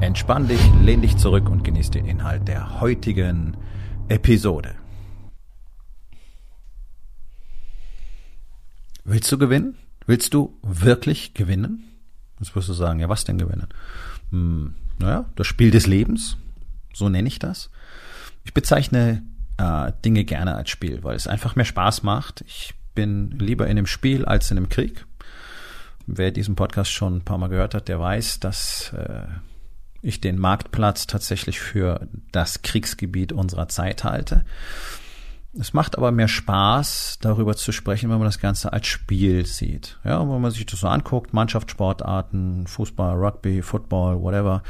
Entspann dich, lehn dich zurück und genieß den Inhalt der heutigen Episode. Willst du gewinnen? Willst du wirklich gewinnen? Jetzt wirst du sagen, ja, was denn gewinnen? Hm, naja, das Spiel des Lebens, so nenne ich das. Ich bezeichne äh, Dinge gerne als Spiel, weil es einfach mehr Spaß macht. Ich bin lieber in einem Spiel als in einem Krieg. Wer diesen Podcast schon ein paar Mal gehört hat, der weiß, dass äh, ich den Marktplatz tatsächlich für das Kriegsgebiet unserer Zeit halte. Es macht aber mehr Spaß, darüber zu sprechen, wenn man das Ganze als Spiel sieht. Ja, wenn man sich das so anguckt, Mannschaftssportarten, Fußball, Rugby, Football, whatever.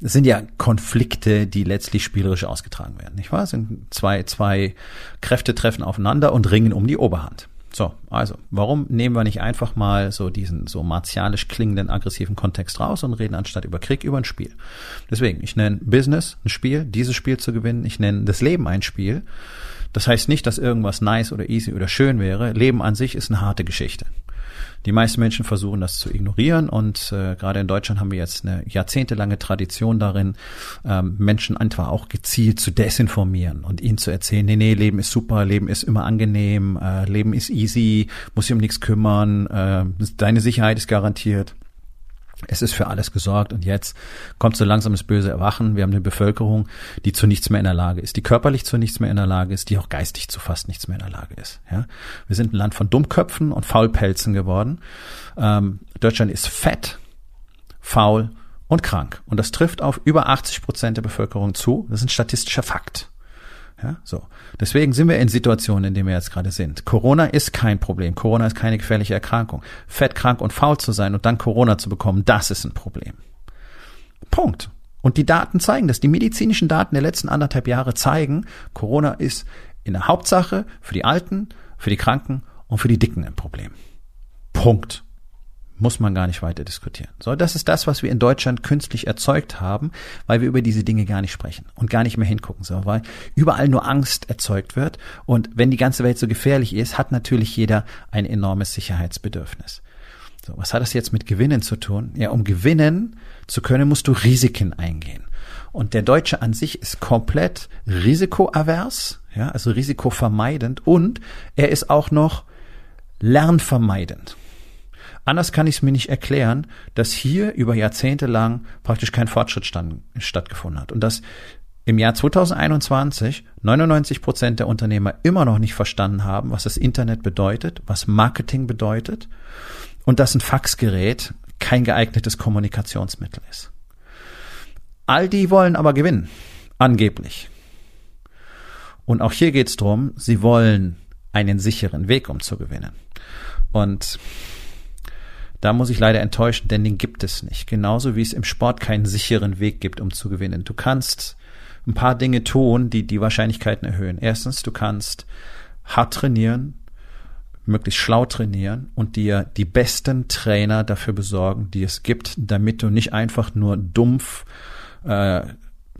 Es sind ja Konflikte, die letztlich spielerisch ausgetragen werden, nicht wahr? Es sind zwei, zwei Kräfte treffen aufeinander und ringen um die Oberhand. So, also, warum nehmen wir nicht einfach mal so diesen so martialisch klingenden aggressiven Kontext raus und reden anstatt über Krieg über ein Spiel? Deswegen, ich nenne Business ein Spiel, dieses Spiel zu gewinnen, ich nenne das Leben ein Spiel. Das heißt nicht, dass irgendwas nice oder easy oder schön wäre. Leben an sich ist eine harte Geschichte. Die meisten Menschen versuchen das zu ignorieren und äh, gerade in Deutschland haben wir jetzt eine jahrzehntelange Tradition darin, ähm, Menschen einfach auch gezielt zu desinformieren und ihnen zu erzählen, nee, nee, Leben ist super, Leben ist immer angenehm, äh, Leben ist easy, muss sich um nichts kümmern, äh, deine Sicherheit ist garantiert. Es ist für alles gesorgt und jetzt kommt so langsam das böse Erwachen. Wir haben eine Bevölkerung, die zu nichts mehr in der Lage ist, die körperlich zu nichts mehr in der Lage ist, die auch geistig zu fast nichts mehr in der Lage ist. Ja? Wir sind ein Land von Dummköpfen und Faulpelzen geworden. Ähm, Deutschland ist fett, faul und krank. Und das trifft auf über 80 Prozent der Bevölkerung zu. Das ist ein statistischer Fakt. Ja, so. Deswegen sind wir in Situationen, in denen wir jetzt gerade sind. Corona ist kein Problem. Corona ist keine gefährliche Erkrankung. Fett, krank und faul zu sein und dann Corona zu bekommen, das ist ein Problem. Punkt. Und die Daten zeigen das. Die medizinischen Daten der letzten anderthalb Jahre zeigen, Corona ist in der Hauptsache für die Alten, für die Kranken und für die Dicken ein Problem. Punkt muss man gar nicht weiter diskutieren. So, das ist das, was wir in Deutschland künstlich erzeugt haben, weil wir über diese Dinge gar nicht sprechen und gar nicht mehr hingucken, so, weil überall nur Angst erzeugt wird. Und wenn die ganze Welt so gefährlich ist, hat natürlich jeder ein enormes Sicherheitsbedürfnis. So, was hat das jetzt mit Gewinnen zu tun? Ja, um gewinnen zu können, musst du Risiken eingehen. Und der Deutsche an sich ist komplett risikoavers, ja, also risikovermeidend und er ist auch noch lernvermeidend. Anders kann ich es mir nicht erklären, dass hier über Jahrzehnte lang praktisch kein Fortschritt stand, stattgefunden hat und dass im Jahr 2021 99 Prozent der Unternehmer immer noch nicht verstanden haben, was das Internet bedeutet, was Marketing bedeutet und dass ein Faxgerät kein geeignetes Kommunikationsmittel ist. All die wollen aber gewinnen, angeblich. Und auch hier geht es darum, sie wollen einen sicheren Weg, um zu gewinnen. Und da muss ich leider enttäuschen, denn den gibt es nicht. Genauso wie es im Sport keinen sicheren Weg gibt, um zu gewinnen. Du kannst ein paar Dinge tun, die die Wahrscheinlichkeiten erhöhen. Erstens, du kannst hart trainieren, möglichst schlau trainieren und dir die besten Trainer dafür besorgen, die es gibt, damit du nicht einfach nur dumpf äh,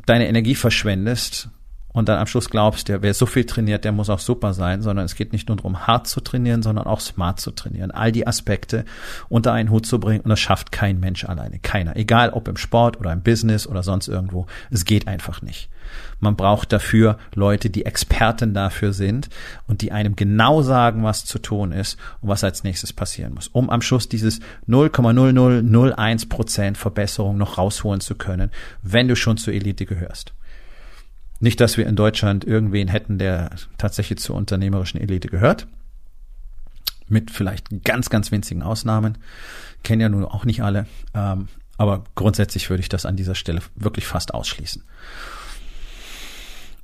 deine Energie verschwendest, und dann am Schluss glaubst, der wer so viel trainiert, der muss auch super sein, sondern es geht nicht nur darum, hart zu trainieren, sondern auch smart zu trainieren. All die Aspekte unter einen Hut zu bringen und das schafft kein Mensch alleine. Keiner. Egal ob im Sport oder im Business oder sonst irgendwo. Es geht einfach nicht. Man braucht dafür Leute, die Experten dafür sind und die einem genau sagen, was zu tun ist und was als nächstes passieren muss, um am Schluss dieses 0,0001 Prozent Verbesserung noch rausholen zu können, wenn du schon zur Elite gehörst. Nicht, dass wir in Deutschland irgendwen hätten, der tatsächlich zur unternehmerischen Elite gehört. Mit vielleicht ganz, ganz winzigen Ausnahmen. Kennen ja nun auch nicht alle. Ähm, aber grundsätzlich würde ich das an dieser Stelle wirklich fast ausschließen.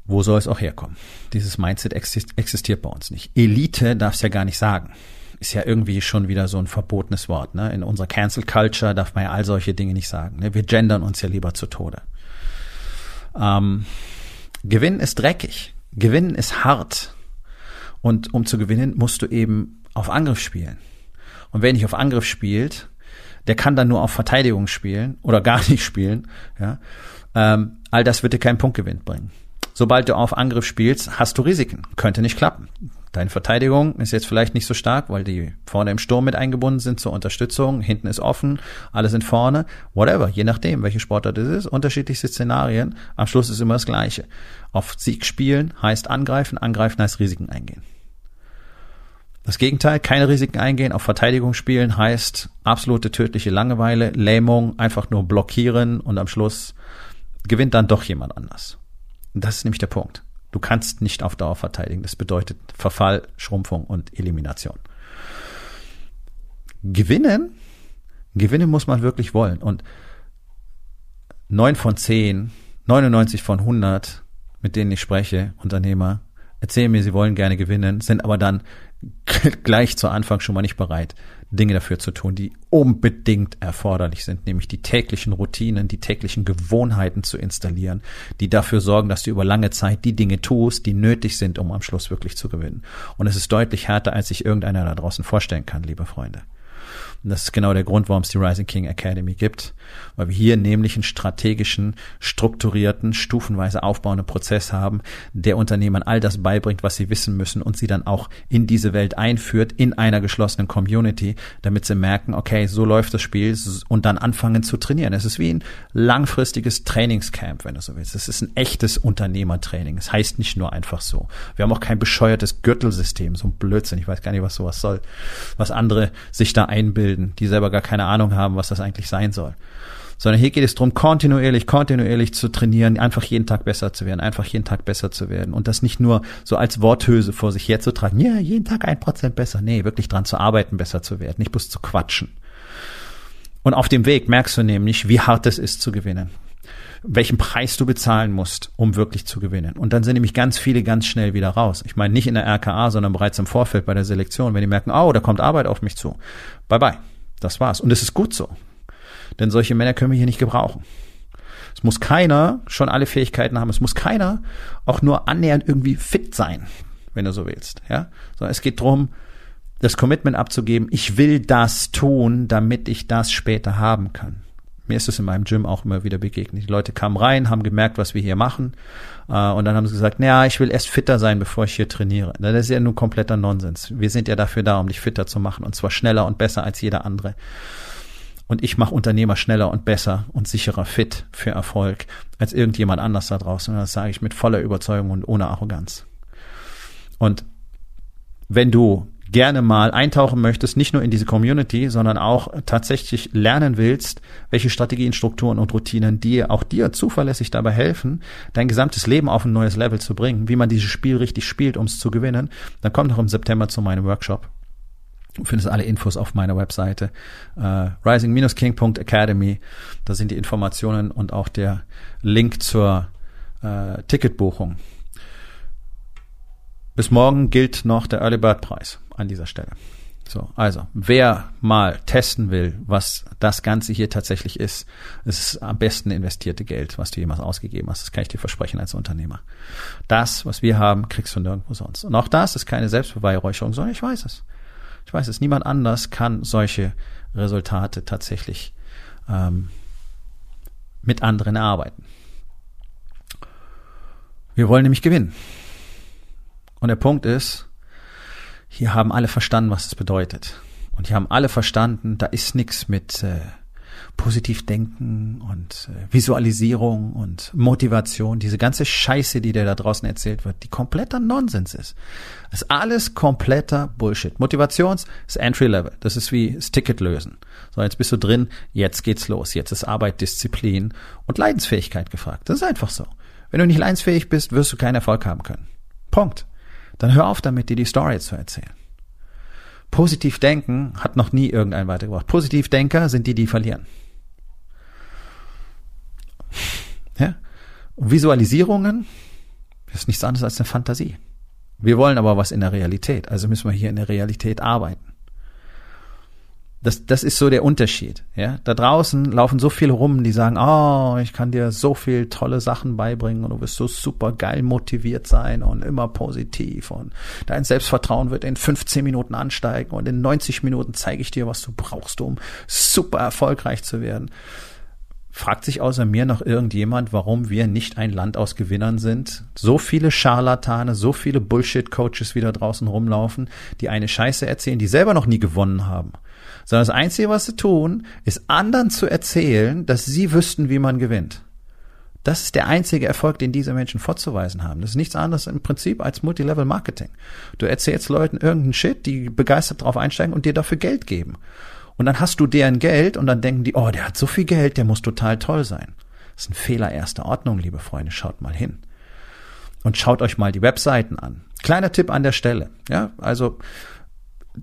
Wo soll es auch herkommen? Dieses Mindset existiert bei uns nicht. Elite darf es ja gar nicht sagen. ist ja irgendwie schon wieder so ein verbotenes Wort. Ne? In unserer Cancel Culture darf man ja all solche Dinge nicht sagen. Ne? Wir gendern uns ja lieber zu Tode. Ähm, Gewinnen ist dreckig. Gewinnen ist hart. Und um zu gewinnen, musst du eben auf Angriff spielen. Und wer nicht auf Angriff spielt, der kann dann nur auf Verteidigung spielen oder gar nicht spielen. Ja? Ähm, all das wird dir keinen Punktgewinn bringen. Sobald du auf Angriff spielst, hast du Risiken. Könnte nicht klappen. Deine Verteidigung ist jetzt vielleicht nicht so stark, weil die vorne im Sturm mit eingebunden sind zur Unterstützung. Hinten ist offen, alle sind vorne. Whatever, je nachdem, welche Sportart es ist, unterschiedlichste Szenarien. Am Schluss ist immer das Gleiche. Auf Sieg spielen heißt angreifen, angreifen heißt Risiken eingehen. Das Gegenteil, keine Risiken eingehen, auf Verteidigung spielen heißt absolute tödliche Langeweile, Lähmung, einfach nur blockieren und am Schluss gewinnt dann doch jemand anders. Das ist nämlich der Punkt. Du kannst nicht auf Dauer verteidigen. Das bedeutet Verfall, Schrumpfung und Elimination. Gewinnen, gewinnen muss man wirklich wollen. Und neun von zehn, 99 von 100, mit denen ich spreche, Unternehmer, erzählen mir, sie wollen gerne gewinnen, sind aber dann gleich zu Anfang schon mal nicht bereit, Dinge dafür zu tun, die unbedingt erforderlich sind, nämlich die täglichen Routinen, die täglichen Gewohnheiten zu installieren, die dafür sorgen, dass du über lange Zeit die Dinge tust, die nötig sind, um am Schluss wirklich zu gewinnen. Und es ist deutlich härter, als sich irgendeiner da draußen vorstellen kann, liebe Freunde. Und das ist genau der Grund, warum es die Rising King Academy gibt, weil wir hier nämlich einen strategischen, strukturierten, stufenweise aufbauenden Prozess haben, der Unternehmern all das beibringt, was sie wissen müssen und sie dann auch in diese Welt einführt, in einer geschlossenen Community, damit sie merken, okay, so läuft das Spiel und dann anfangen zu trainieren. Es ist wie ein langfristiges Trainingscamp, wenn du so willst. Es ist ein echtes Unternehmertraining. Es heißt nicht nur einfach so. Wir haben auch kein bescheuertes Gürtelsystem, so ein Blödsinn. Ich weiß gar nicht, was sowas soll, was andere sich da einbilden bilden, die selber gar keine Ahnung haben, was das eigentlich sein soll. Sondern hier geht es darum, kontinuierlich, kontinuierlich zu trainieren, einfach jeden Tag besser zu werden, einfach jeden Tag besser zu werden. Und das nicht nur so als Worthülse vor sich herzutragen, ja, jeden Tag ein Prozent besser. Nee, wirklich dran zu arbeiten, besser zu werden, nicht bloß zu quatschen. Und auf dem Weg merkst du nämlich, wie hart es ist zu gewinnen welchen Preis du bezahlen musst, um wirklich zu gewinnen. Und dann sind nämlich ganz viele ganz schnell wieder raus. Ich meine nicht in der RKA, sondern bereits im Vorfeld bei der Selektion, wenn die merken, oh, da kommt Arbeit auf mich zu. Bye bye. Das war's. Und es ist gut so. Denn solche Männer können wir hier nicht gebrauchen. Es muss keiner schon alle Fähigkeiten haben. Es muss keiner auch nur annähernd irgendwie fit sein, wenn du so willst. Ja, sondern es geht drum, das Commitment abzugeben. Ich will das tun, damit ich das später haben kann. Mir ist es in meinem Gym auch immer wieder begegnet. Die Leute kamen rein, haben gemerkt, was wir hier machen. Äh, und dann haben sie gesagt, naja, ich will erst fitter sein, bevor ich hier trainiere. Das ist ja nur kompletter Nonsens. Wir sind ja dafür da, um dich fitter zu machen. Und zwar schneller und besser als jeder andere. Und ich mache Unternehmer schneller und besser und sicherer fit für Erfolg als irgendjemand anders da draußen. Und das sage ich mit voller Überzeugung und ohne Arroganz. Und wenn du gerne mal eintauchen möchtest, nicht nur in diese Community, sondern auch tatsächlich lernen willst, welche Strategien, Strukturen und Routinen dir auch dir zuverlässig dabei helfen, dein gesamtes Leben auf ein neues Level zu bringen, wie man dieses Spiel richtig spielt, um es zu gewinnen, dann komm doch im September zu meinem Workshop. Du findest alle Infos auf meiner Webseite äh, rising-king.academy. Da sind die Informationen und auch der Link zur äh, Ticketbuchung. Bis morgen gilt noch der Early Bird Preis an dieser Stelle. So, also, wer mal testen will, was das Ganze hier tatsächlich ist, ist am besten investierte Geld, was du jemals ausgegeben hast. Das kann ich dir versprechen als Unternehmer. Das, was wir haben, kriegst du nirgendwo sonst. Und auch das ist keine Selbstbeweihräucherung, sondern ich weiß es. Ich weiß es. Niemand anders kann solche Resultate tatsächlich ähm, mit anderen erarbeiten. Wir wollen nämlich gewinnen. Und der Punkt ist, hier haben alle verstanden, was es bedeutet. Und hier haben alle verstanden, da ist nichts mit äh, Positivdenken und äh, Visualisierung und Motivation. Diese ganze Scheiße, die dir da draußen erzählt wird, die kompletter Nonsens ist. Das ist alles kompletter Bullshit. Motivations ist Entry Level. Das ist wie das Ticket lösen. So, jetzt bist du drin, jetzt geht's los. Jetzt ist Arbeit, Disziplin und Leidensfähigkeit gefragt. Das ist einfach so. Wenn du nicht leidensfähig bist, wirst du keinen Erfolg haben können. Punkt dann hör auf damit, dir die Story zu erzählen. Positiv denken hat noch nie irgendein weitergebracht. Positivdenker sind die, die verlieren. Ja? Und Visualisierungen ist nichts anderes als eine Fantasie. Wir wollen aber was in der Realität, also müssen wir hier in der Realität arbeiten. Das, das ist so der Unterschied. Ja, da draußen laufen so viele rum, die sagen, oh, ich kann dir so viel tolle Sachen beibringen und du wirst so super geil motiviert sein und immer positiv und dein Selbstvertrauen wird in 15 Minuten ansteigen und in 90 Minuten zeige ich dir, was du brauchst, um super erfolgreich zu werden. Fragt sich außer mir noch irgendjemand, warum wir nicht ein Land aus Gewinnern sind? So viele Scharlatane, so viele Bullshit-Coaches wieder draußen rumlaufen, die eine Scheiße erzählen, die selber noch nie gewonnen haben. Sondern das Einzige, was sie tun, ist anderen zu erzählen, dass sie wüssten, wie man gewinnt. Das ist der einzige Erfolg, den diese Menschen vorzuweisen haben. Das ist nichts anderes im Prinzip als Multilevel Marketing. Du erzählst Leuten irgendeinen Shit, die begeistert drauf einsteigen und dir dafür Geld geben. Und dann hast du deren Geld und dann denken die, oh, der hat so viel Geld, der muss total toll sein. Das ist ein Fehler erster Ordnung, liebe Freunde. Schaut mal hin. Und schaut euch mal die Webseiten an. Kleiner Tipp an der Stelle. Ja, also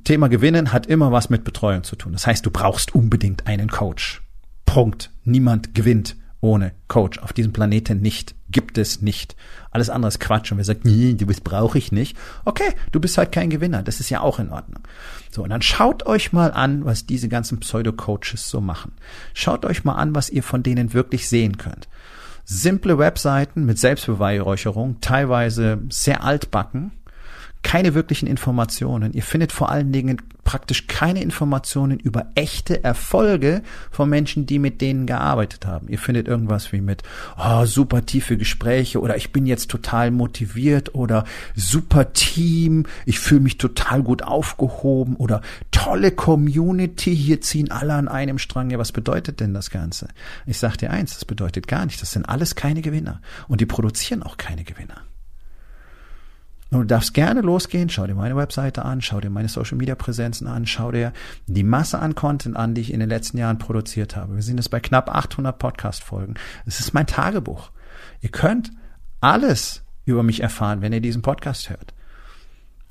Thema Gewinnen hat immer was mit Betreuung zu tun. Das heißt, du brauchst unbedingt einen Coach. Punkt. Niemand gewinnt ohne Coach. Auf diesem Planeten nicht. Gibt es nicht. Alles andere ist Quatsch. Und wer sagt, nee, du bist brauche ich nicht. Okay, du bist halt kein Gewinner. Das ist ja auch in Ordnung. So, und dann schaut euch mal an, was diese ganzen Pseudo-Coaches so machen. Schaut euch mal an, was ihr von denen wirklich sehen könnt. Simple Webseiten mit Selbstbeweihräucherung, teilweise sehr altbacken, keine wirklichen Informationen. Ihr findet vor allen Dingen praktisch keine Informationen über echte Erfolge von Menschen, die mit denen gearbeitet haben. Ihr findet irgendwas wie mit oh, super tiefe Gespräche oder ich bin jetzt total motiviert oder super Team, ich fühle mich total gut aufgehoben oder tolle Community, hier ziehen alle an einem Strang. Ja, was bedeutet denn das Ganze? Ich sag dir eins, das bedeutet gar nicht. Das sind alles keine Gewinner und die produzieren auch keine Gewinner. Du darfst gerne losgehen, schau dir meine Webseite an, schau dir meine Social Media Präsenzen an, schau dir die Masse an Content an, die ich in den letzten Jahren produziert habe. Wir sind jetzt bei knapp 800 Podcast Folgen. Es ist mein Tagebuch. Ihr könnt alles über mich erfahren, wenn ihr diesen Podcast hört.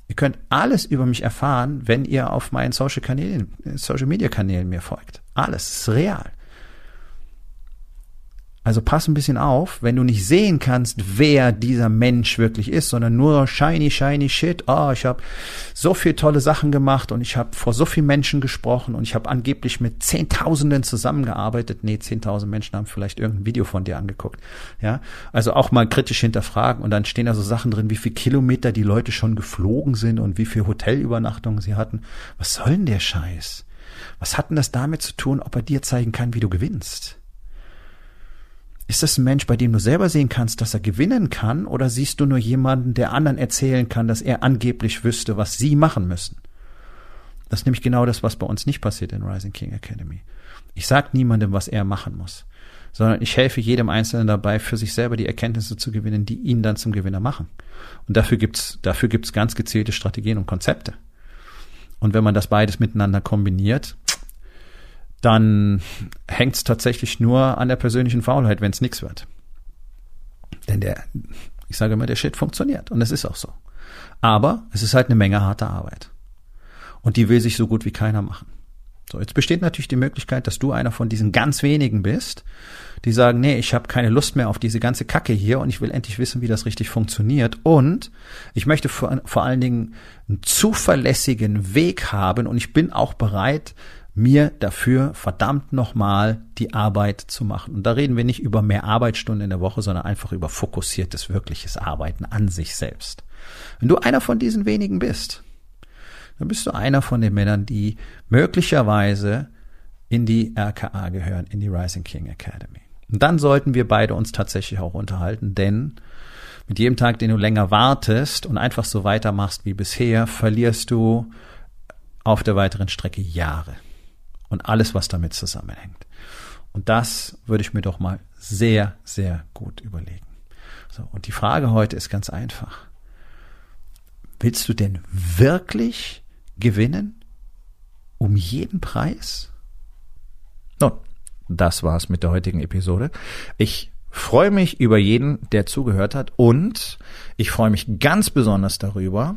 Ihr könnt alles über mich erfahren, wenn ihr auf meinen Social Kanälen, Social Media Kanälen mir folgt. Alles ist real. Also pass ein bisschen auf, wenn du nicht sehen kannst, wer dieser Mensch wirklich ist, sondern nur shiny, shiny shit. Oh, ich habe so viel tolle Sachen gemacht und ich habe vor so vielen Menschen gesprochen und ich habe angeblich mit Zehntausenden zusammengearbeitet. Nee, Zehntausend Menschen haben vielleicht irgendein Video von dir angeguckt. Ja, also auch mal kritisch hinterfragen und dann stehen da so Sachen drin, wie viel Kilometer die Leute schon geflogen sind und wie viel Hotelübernachtungen sie hatten. Was soll denn der Scheiß? Was hat denn das damit zu tun, ob er dir zeigen kann, wie du gewinnst? Ist das ein Mensch, bei dem du selber sehen kannst, dass er gewinnen kann, oder siehst du nur jemanden, der anderen erzählen kann, dass er angeblich wüsste, was sie machen müssen? Das ist nämlich genau das, was bei uns nicht passiert in Rising King Academy. Ich sag niemandem, was er machen muss, sondern ich helfe jedem Einzelnen dabei, für sich selber die Erkenntnisse zu gewinnen, die ihn dann zum Gewinner machen. Und dafür gibt's, dafür gibt's ganz gezielte Strategien und Konzepte. Und wenn man das beides miteinander kombiniert, dann hängt es tatsächlich nur an der persönlichen Faulheit, wenn es nichts wird. Denn der, ich sage immer, der Shit funktioniert und es ist auch so. Aber es ist halt eine Menge harter Arbeit. Und die will sich so gut wie keiner machen. So, jetzt besteht natürlich die Möglichkeit, dass du einer von diesen ganz wenigen bist, die sagen, nee, ich habe keine Lust mehr auf diese ganze Kacke hier und ich will endlich wissen, wie das richtig funktioniert. Und ich möchte vor, vor allen Dingen einen zuverlässigen Weg haben und ich bin auch bereit, mir dafür verdammt nochmal die Arbeit zu machen. Und da reden wir nicht über mehr Arbeitsstunden in der Woche, sondern einfach über fokussiertes, wirkliches Arbeiten an sich selbst. Wenn du einer von diesen wenigen bist, dann bist du einer von den Männern, die möglicherweise in die RKA gehören, in die Rising King Academy. Und dann sollten wir beide uns tatsächlich auch unterhalten, denn mit jedem Tag, den du länger wartest und einfach so weitermachst wie bisher, verlierst du auf der weiteren Strecke Jahre und alles, was damit zusammenhängt. Und das würde ich mir doch mal sehr, sehr gut überlegen. So, und die Frage heute ist ganz einfach. Willst du denn wirklich gewinnen? Um jeden Preis? Nun, das war's mit der heutigen Episode. Ich freue mich über jeden, der zugehört hat und ich freue mich ganz besonders darüber,